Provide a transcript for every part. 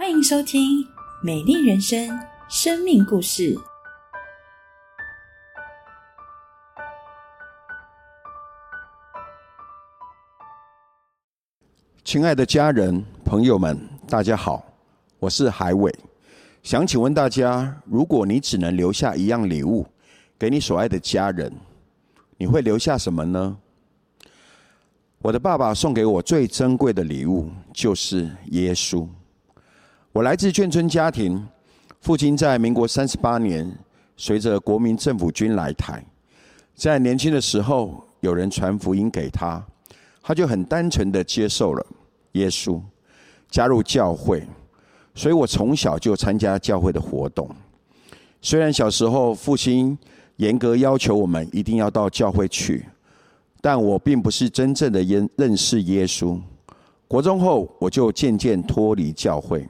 欢迎收听《美丽人生》生命故事。亲爱的家人、朋友们，大家好，我是海伟。想请问大家，如果你只能留下一样礼物给你所爱的家人，你会留下什么呢？我的爸爸送给我最珍贵的礼物就是耶稣。我来自眷村家庭，父亲在民国三十八年随着国民政府军来台，在年轻的时候有人传福音给他，他就很单纯的接受了耶稣，加入教会。所以我从小就参加教会的活动。虽然小时候父亲严格要求我们一定要到教会去。但我并不是真正的认认识耶稣。国中后，我就渐渐脱离教会。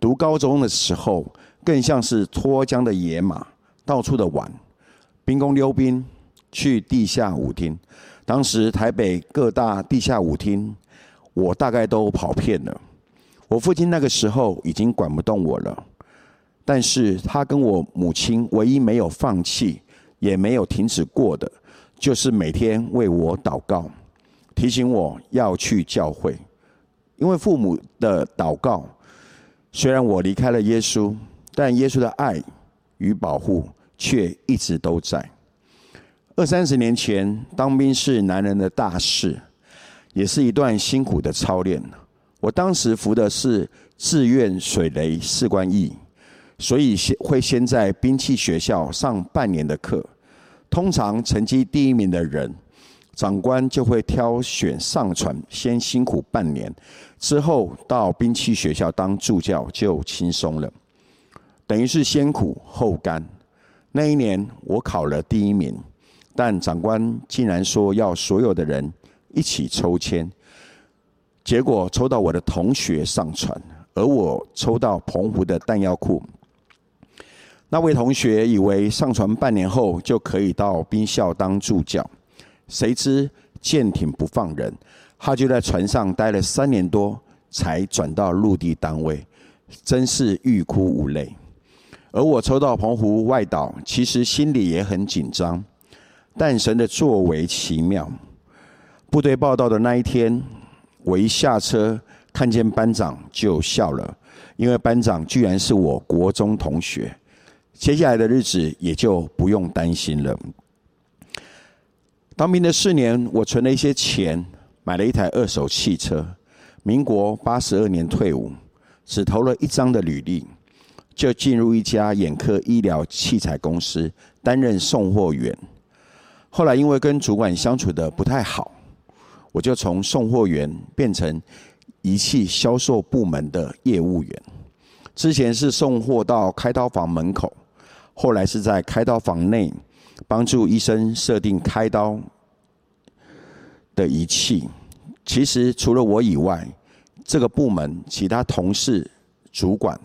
读高中的时候，更像是脱缰的野马，到处的玩，兵工溜冰，去地下舞厅。当时台北各大地下舞厅，我大概都跑遍了。我父亲那个时候已经管不动我了，但是他跟我母亲唯一没有放弃，也没有停止过的。就是每天为我祷告，提醒我要去教会，因为父母的祷告，虽然我离开了耶稣，但耶稣的爱与保护却一直都在。二三十年前，当兵是男人的大事，也是一段辛苦的操练。我当时服的是志愿水雷士官役，所以先会先在兵器学校上半年的课。通常成绩第一名的人，长官就会挑选上船，先辛苦半年，之后到兵器学校当助教就轻松了，等于是先苦后甘。那一年我考了第一名，但长官竟然说要所有的人一起抽签，结果抽到我的同学上船，而我抽到澎湖的弹药库。那位同学以为上船半年后就可以到兵校当助教，谁知舰艇不放人，他就在船上待了三年多，才转到陆地单位，真是欲哭无泪。而我抽到澎湖外岛，其实心里也很紧张，但神的作为奇妙。部队报道的那一天，我一下车看见班长就笑了，因为班长居然是我国中同学。接下来的日子也就不用担心了。当兵的四年，我存了一些钱，买了一台二手汽车。民国八十二年退伍，只投了一张的履历，就进入一家眼科医疗器材公司担任送货员。后来因为跟主管相处的不太好，我就从送货员变成仪器销售部门的业务员。之前是送货到开刀房门口。后来是在开刀房内帮助医生设定开刀的仪器。其实除了我以外，这个部门其他同事、主管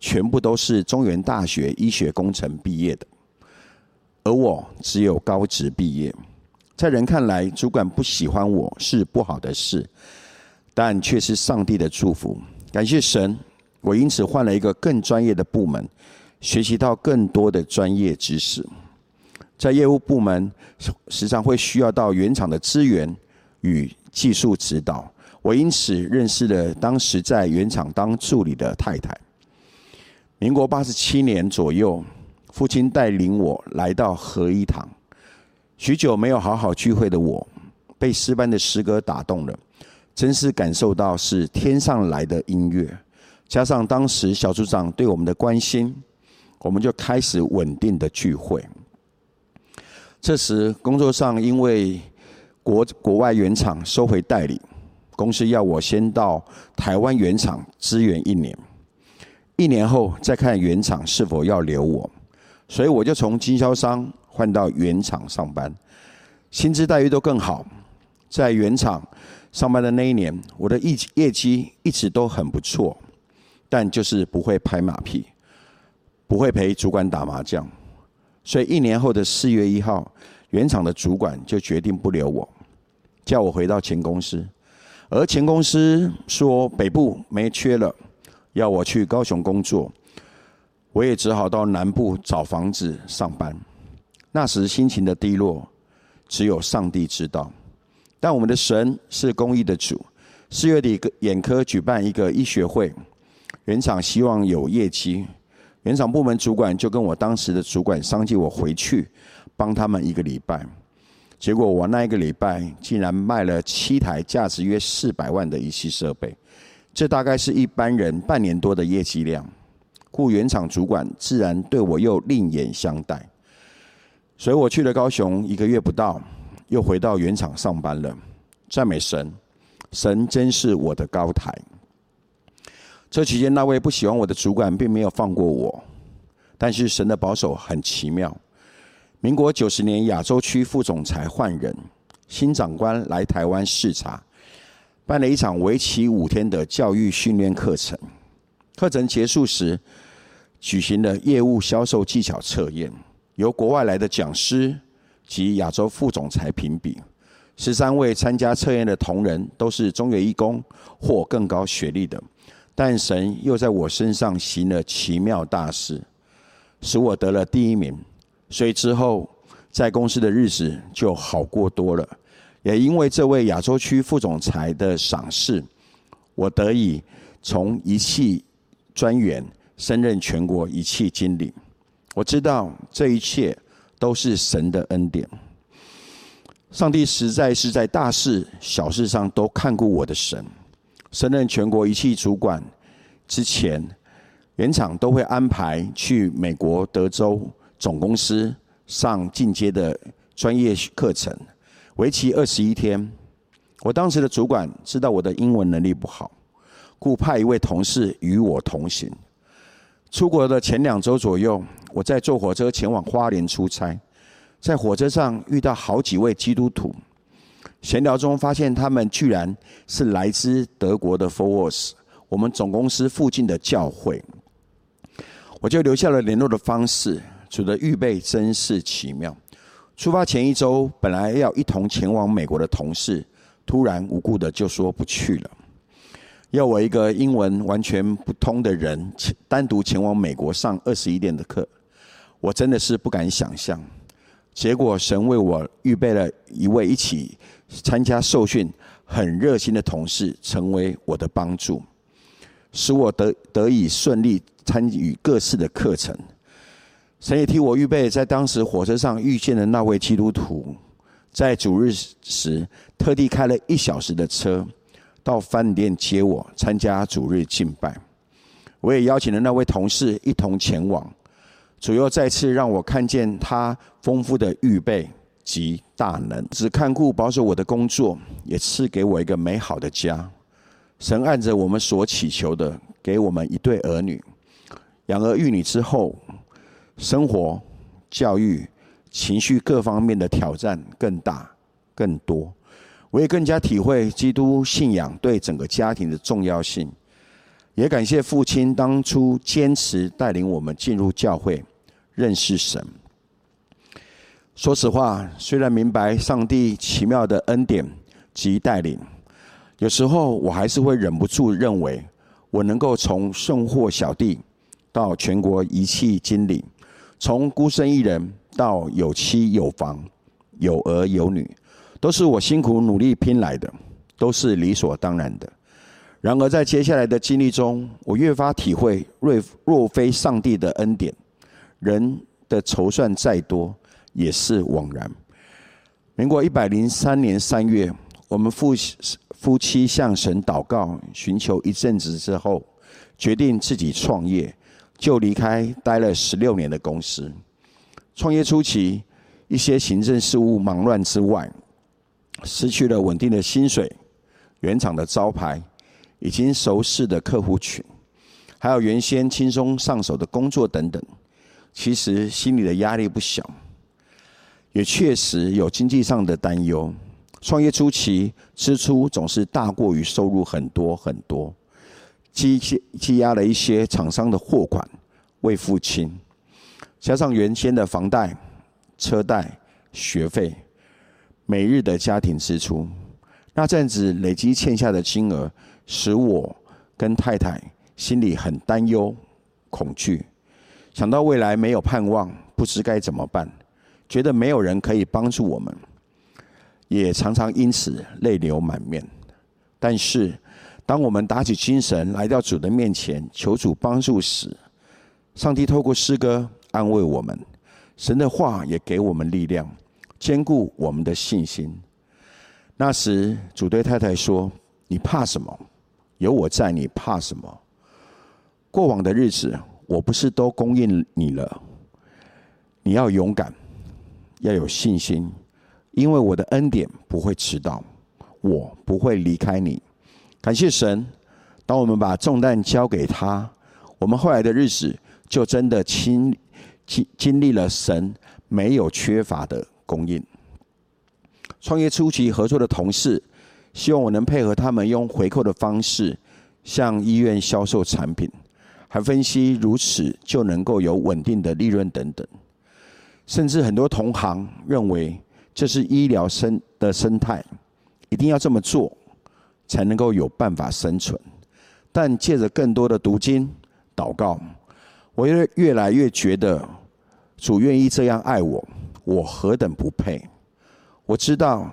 全部都是中原大学医学工程毕业的，而我只有高职毕业。在人看来，主管不喜欢我是不好的事，但却是上帝的祝福。感谢神，我因此换了一个更专业的部门。学习到更多的专业知识，在业务部门时常会需要到原厂的资源与技术指导。我因此认识了当时在原厂当助理的太太。民国八十七年左右，父亲带领我来到合一堂，许久没有好好聚会的我，被诗班的诗歌打动了，真是感受到是天上来的音乐，加上当时小组长对我们的关心。我们就开始稳定的聚会。这时工作上因为国国外原厂收回代理，公司要我先到台湾原厂支援一年，一年后再看原厂是否要留我，所以我就从经销商换到原厂上班，薪资待遇都更好。在原厂上班的那一年，我的业业绩一直都很不错，但就是不会拍马屁。不会陪主管打麻将，所以一年后的四月一号，原厂的主管就决定不留我，叫我回到前公司。而前公司说北部没缺了，要我去高雄工作，我也只好到南部找房子上班。那时心情的低落，只有上帝知道。但我们的神是公义的主。四月底，眼科举办一个医学会，原厂希望有业绩，原厂部门主管就跟我当时的主管商计，我回去帮他们一个礼拜。结果我那一个礼拜竟然卖了七台价值约四百万的仪器设备，这大概是一般人半年多的业绩量。故原厂主管自然对我又另眼相待。所以我去了高雄一个月不到，又回到原厂上班了。赞美神。神真是我的高台。这期间，那位不喜欢我的主管并没有放过我，但是神的保守很奇妙。民国九十年，亚洲区副总裁换人，新长官来台湾视察，办了一场为期五天的教育训练课程。课程结束时，举行了业务销售技巧测验，由国外来的讲师及亚洲副总裁评比。十三位参加测验的同仁都是中原义工或更高学历的，但神又在我身上行了奇妙大事，使我得了第一名。所以之后在公司的日子就好过多了。也因为这位亚洲区副总裁的赏识，我得以从仪器专员升任全国仪器经理。我知道这一切都是神的恩典。上帝实在是在大事小事上都看顾我的神。升任全国仪器主管之前，原厂都会安排去美国德州总公司上进阶的专业课程，为期二十一天。我当时的主管知道我的英文能力不好，故派一位同事与我同行。出国的前两周左右，我在坐火车前往花莲出差。在火车上遇到好几位基督徒，闲聊中发现他们居然是来自德国的 Force，我们总公司附近的教会，我就留下了联络的方式。主的预备真是奇妙。出发前一周，本来要一同前往美国的同事，突然无故的就说不去了，要我一个英文完全不通的人，单独前往美国上二十一天的课，我真的是不敢想象。结果，神为我预备了一位一起参加受训、很热心的同事，成为我的帮助，使我得得以顺利参与各式的课程。神也替我预备，在当时火车上遇见的那位基督徒，在主日时特地开了一小时的车到饭店接我，参加主日敬拜。我也邀请了那位同事一同前往。主又再次让我看见他丰富的预备及大能，只看顾保守我的工作，也赐给我一个美好的家。神按着我们所祈求的，给我们一对儿女。养儿育女之后，生活、教育、情绪各方面的挑战更大、更多。我也更加体会基督信仰对整个家庭的重要性。也感谢父亲当初坚持带领我们进入教会。认识神。说实话，虽然明白上帝奇妙的恩典及带领，有时候我还是会忍不住认为，我能够从送货小弟到全国仪器经理，从孤身一人到有妻有房、有儿有女，都是我辛苦努力拼来的，都是理所当然的。然而，在接下来的经历中，我越发体会，若若非上帝的恩典。人的筹算再多也是枉然。民国一百零三年三月，我们夫夫妻向神祷告，寻求一阵子之后，决定自己创业，就离开待了十六年的公司。创业初期，一些行政事务忙乱之外，失去了稳定的薪水、原厂的招牌、已经熟识的客户群，还有原先轻松上手的工作等等。其实心里的压力不小，也确实有经济上的担忧。创业初期支出总是大过于收入很多很多，积积压了一些厂商的货款未付清，加上原先的房贷、车贷、学费、每日的家庭支出，那阵子累积欠下的金额，使我跟太太心里很担忧、恐惧，想到未来没有盼望，不知该怎么办，觉得没有人可以帮助我们，也常常因此泪流满面。但是，当我们打起精神来到主的面前求主帮助时，上帝透过诗歌安慰我们，神的话也给我们力量，坚固我们的信心。那时，主对太太说：“你怕什么？有我在，你怕什么？过往的日子，我不是都供应你了？你要勇敢，要有信心，因为我的恩典不会迟到，我不会离开你。感谢神，当我们把重担交给他，我们后来的日子就真的经经经历了神没有缺乏的供应。”创业初期合作的同事，希望我能配合他们用回扣的方式向医院销售产品，还分析如此就能够有稳定的利润等等。甚至很多同行认为这是医疗生的生态，一定要这么做才能够有办法生存。但借着更多的读经祷告，我越越来越觉得主愿意这样爱我，我何等不配。我知道，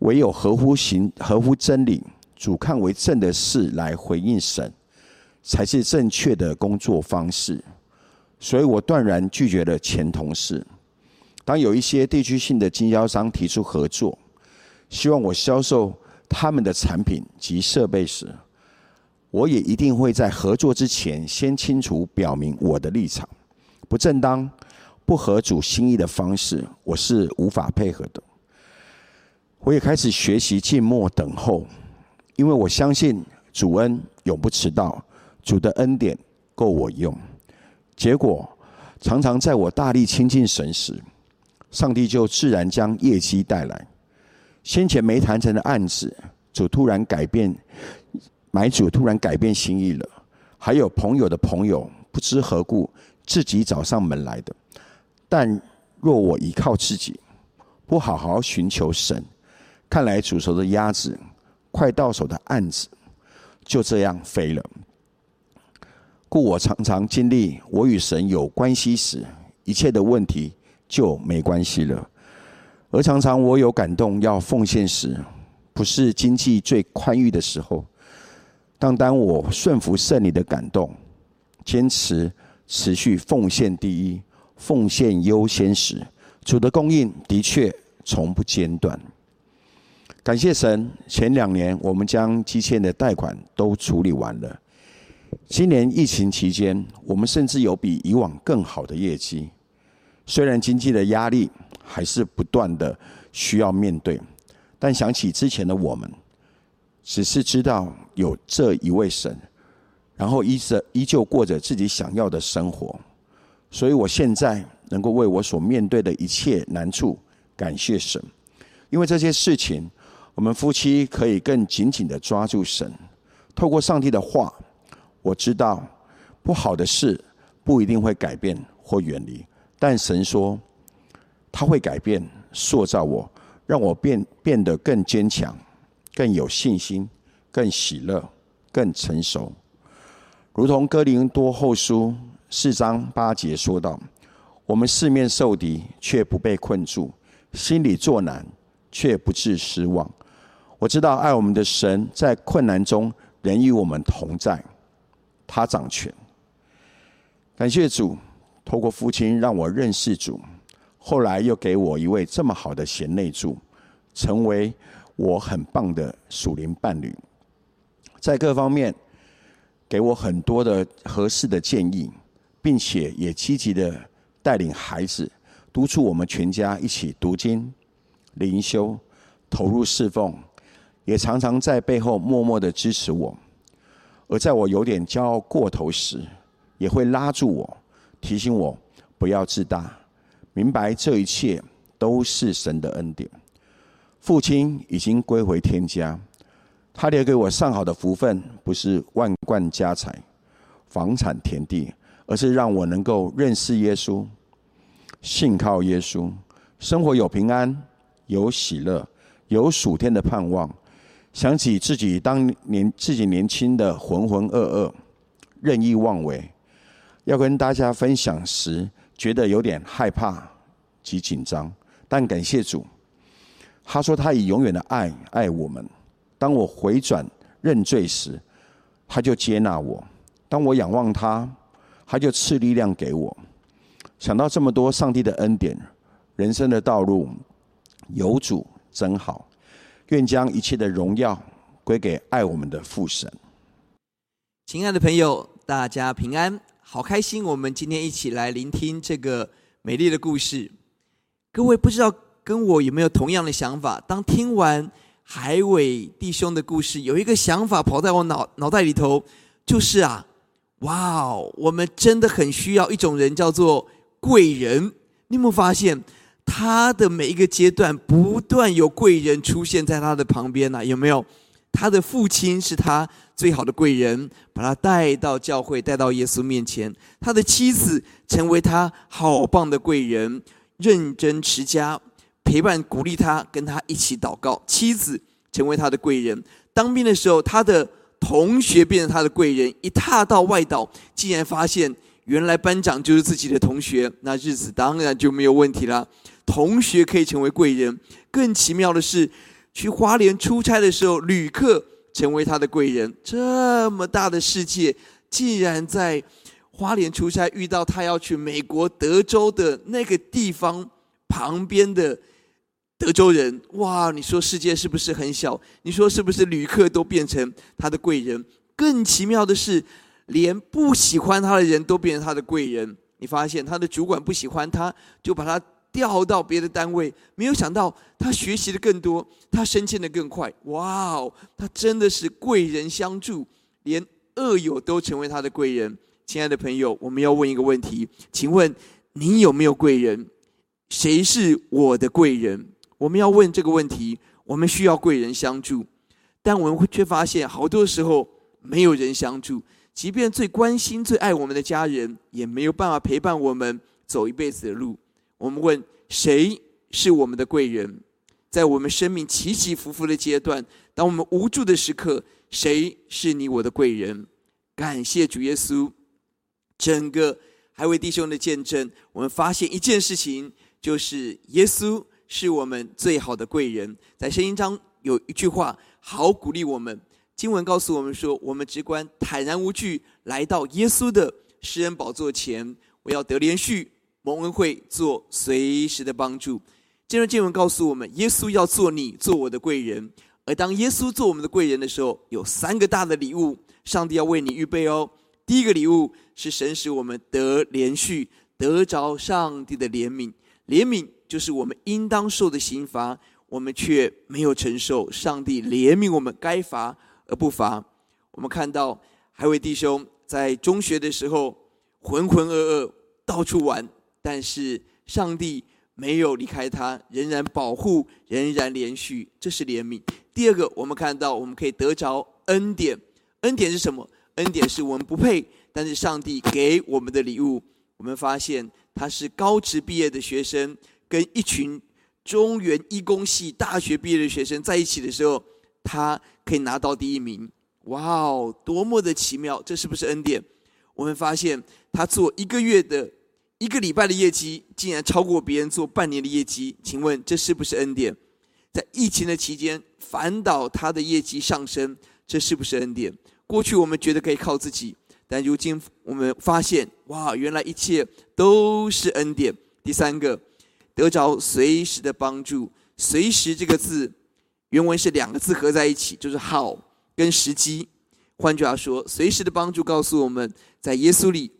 唯有合乎行、合乎真理、主看为正的事来回应神，才是正确的工作方式。所以我断然拒绝了前同事。当有一些地区性的经销商提出合作，希望我销售他们的产品及设备时，我也一定会在合作之前先清楚表明我的立场。不正当、不合主心意的方式，我是无法配合的。我也开始学习静默等候，因为我相信主恩永不迟到，主的恩典够我用。结果常常在我大力亲近神时，上帝就自然将业绩带来。先前没谈成的案子，主突然改变，买主突然改变心意了。还有朋友的朋友不知何故自己找上门来的，但若我依靠自己，不好好寻求神。看来煮熟的鸭子，快到手的案子，就这样飞了。故我常常经历，我与神有关系时，一切的问题就没关系了；而常常我有感动要奉献时，不是经济最宽裕的时候，当当我顺服圣灵的感动，坚持持续奉献第一，奉献优先时，主的供应的确从不间断。感谢神，前两年我们将积欠的贷款都处理完了。今年疫情期间，我们甚至有比以往更好的业绩。虽然经济的压力还是不断的需要面对，但想起之前的我们，只是知道有这一位神，然后依着依旧过着自己想要的生活，所以我现在能够为我所面对的一切难处感谢神，因为这些事情。我们夫妻可以更紧紧的抓住神，透过上帝的话，我知道不好的事不一定会改变或远离，但神说他会改变，塑造我，让我变变得更坚强、更有信心、更喜乐、更成熟。如同哥林多后书四章八节说道：“我们四面受敌，却不被困住；心里作难，却不致失望。”我知道爱我们的神在困难中仍与我们同在，他掌权。感谢主，透过父亲让我认识主，后来又给我一位这么好的贤内助，成为我很棒的属灵伴侣，在各方面给我很多的合适的建议，并且也积极的带领孩子，督促我们全家一起读经、灵修、投入侍奉。也常常在背后默默的支持我，而在我有点骄傲过头时，也会拉住我，提醒我不要自大，明白这一切都是神的恩典。父亲已经归回天家，他留给我上好的福分，不是万贯家财、房产田地，而是让我能够认识耶稣，信靠耶稣，生活有平安，有喜乐，有属天的盼望。想起自己当年自己年轻的浑浑噩噩，任意妄为。要跟大家分享时，觉得有点害怕及紧张，但感谢主，他说他以永远的爱爱我们。当我回转认罪时，他就接纳我；当我仰望他，他就赐力量给我。想到这么多上帝的恩典，人生的道路有主真好。愿将一切的荣耀归给爱我们的父神。亲爱的朋友，大家平安，好开心！我们今天一起来聆听这个美丽的故事。各位不知道跟我有没有同样的想法？当听完海伟弟兄的故事，有一个想法跑在我脑脑袋里头，就是啊，哇哦，我们真的很需要一种人，叫做贵人。你有没有发现？他的每一个阶段，不断有贵人出现在他的旁边呢？有没有？他的父亲是他最好的贵人，把他带到教会，带到耶稣面前。他的妻子成为他好棒的贵人，认真持家，陪伴鼓励他，跟他一起祷告。妻子成为他的贵人。当兵的时候，他的同学变成他的贵人。一踏到外岛，竟然发现原来班长就是自己的同学，那日子当然就没有问题了。同学可以成为贵人，更奇妙的是，去花莲出差的时候，旅客成为他的贵人。这么大的世界，竟然在花莲出差遇到他要去美国德州的那个地方旁边的德州人。哇，你说世界是不是很小？你说是不是旅客都变成他的贵人？更奇妙的是，连不喜欢他的人都变成他的贵人。你发现他的主管不喜欢他，就把他。调到别的单位，没有想到他学习的更多，他升迁的更快。哇哦，他真的是贵人相助，连恶友都成为他的贵人。亲爱的朋友，我们要问一个问题，请问你有没有贵人？谁是我的贵人？我们要问这个问题。我们需要贵人相助，但我们会却发现，好多时候没有人相助，即便最关心、最爱我们的家人，也没有办法陪伴我们走一辈子的路。我们问谁是我们的贵人？在我们生命起起伏伏的阶段，当我们无助的时刻，谁是你我的贵人？感谢主耶稣，整个还为弟兄的见证，我们发现一件事情，就是耶稣是我们最好的贵人。在圣经中有一句话，好鼓励我们。经文告诉我们说：“我们只管坦然无惧来到耶稣的施恩宝座前，我要得连续。”蒙恩惠做随时的帮助。这段经文告诉我们，耶稣要做你做我的贵人。而当耶稣做我们的贵人的时候，有三个大的礼物，上帝要为你预备哦。第一个礼物是神使我们得连续得着上帝的怜悯，怜悯就是我们应当受的刑罚，我们却没有承受。上帝怜悯我们，该罚而不乏。我们看到海伟弟兄在中学的时候浑浑噩噩，到处玩。但是上帝没有离开他，仍然保护，仍然连续，这是怜悯。第二个，我们看到我们可以得着恩典，恩典是什么？恩典是我们不配，但是上帝给我们的礼物。我们发现他是高职毕业的学生，跟一群中原医工系大学毕业的学生在一起的时候，他可以拿到第一名。哇哦，多么的奇妙！这是不是恩典？我们发现他做一个月的。一个礼拜的业绩竟然超过别人做半年的业绩，请问这是不是恩典？在疫情的期间反倒他的业绩上升，这是不是恩典？过去我们觉得可以靠自己，但如今我们发现，哇，原来一切都是恩典。第三个，得着随时的帮助。随时这个字原文是两个字合在一起，就是好跟时机。换句话说，随时的帮助告诉我们在耶稣里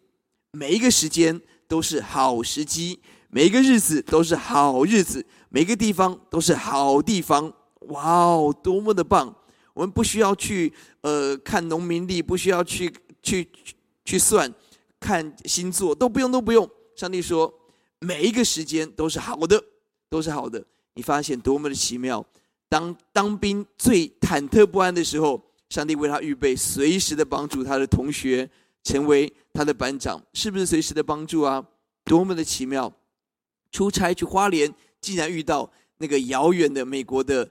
每一个时间。都是好时机，每一个日子都是好日子，每个地方都是好地方。哇哦，多么的棒！我们不需要去呃看农民历，不需要去去去算看星座，都不用都不用。上帝说，每一个时间都是好的，都是好的。你发现多么的奇妙？当当兵最忐忑不安的时候，上帝为他预备随时的帮助他的同学。成为他的班长，是不是随时的帮助啊？多么的奇妙！出差去花莲，竟然遇到那个遥远的美国的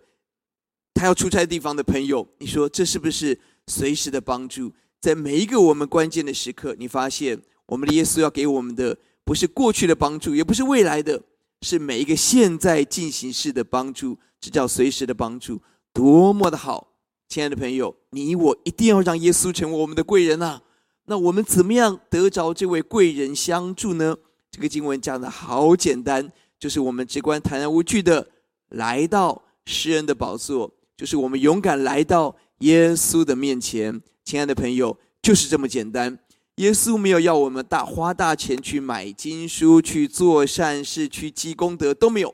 他要出差地方的朋友。你说这是不是随时的帮助？在每一个我们关键的时刻，你发现我们的耶稣要给我们的不是过去的帮助，也不是未来的，是每一个现在进行式的帮助，这叫随时的帮助，多么的好！亲爱的朋友，你我一定要让耶稣成为我们的贵人呐！那我们怎么样得着这位贵人相助呢？这个经文讲的好简单，就是我们直观坦然无惧的来到施恩的宝座，就是我们勇敢来到耶稣的面前。亲爱的朋友，就是这么简单。耶稣没有要我们大花大钱去买经书、去做善事、去积功德，都没有。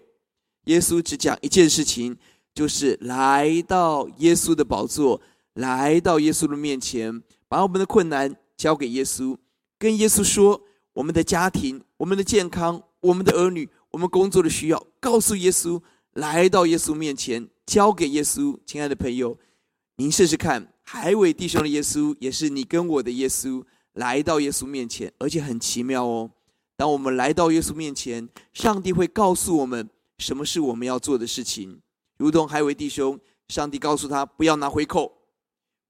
耶稣只讲一件事情，就是来到耶稣的宝座，来到耶稣的面前，把我们的困难交给耶稣，跟耶稣说我们的家庭。我们的健康，我们的儿女，我们工作的需要，告诉耶稣，来到耶稣面前，交给耶稣。亲爱的朋友，您试试看，海伟弟兄的耶稣，也是你跟我的耶稣，来到耶稣面前，而且很奇妙哦。当我们来到耶稣面前，上帝会告诉我们什么是我们要做的事情。如同海伟弟兄，上帝告诉他不要拿回扣，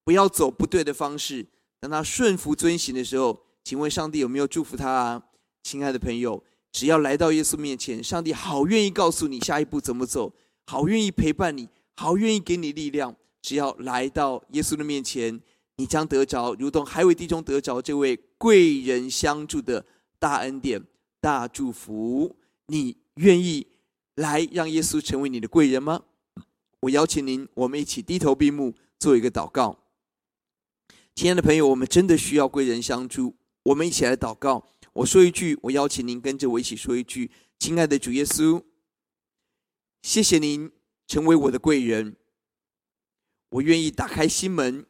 不要走不对的方式。当他顺服遵行的时候，请问上帝有没有祝福他啊？亲爱的朋友，只要来到耶稣面前，上帝好愿意告诉你下一步怎么走，好愿意陪伴你，好愿意给你力量。只要来到耶稣的面前，你将得着如同海尾地中得着这位贵人相助的大恩典、大祝福。你愿意来让耶稣成为你的贵人吗？我邀请您，我们一起低头闭目，做一个祷告。亲爱的朋友，我们真的需要贵人相助，我们一起来祷告。我说一句，我邀请您跟着我一起说一句：“亲爱的主耶稣，谢谢您成为我的贵人。我愿意打开心门，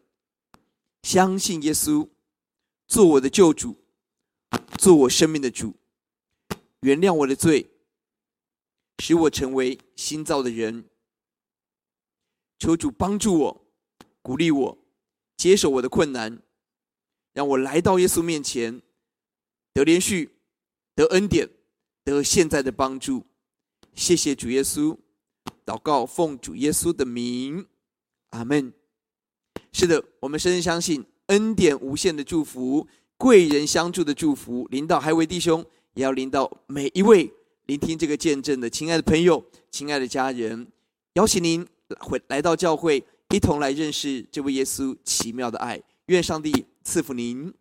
相信耶稣做我的救主，做我生命的主，原谅我的罪，使我成为新造的人。求主帮助我，鼓励我，接受我的困难，让我来到耶稣面前。”得连续，得恩典，得现在的帮助。谢谢主耶稣，祷告奉主耶稣的名，阿门。是的，我们深深相信恩典无限的祝福，贵人相助的祝福，领到海为弟兄，也要领到每一位聆听这个见证的亲爱的朋友、亲爱的家人。邀请您回来到教会，一同来认识这位耶稣奇妙的爱。愿上帝赐福您。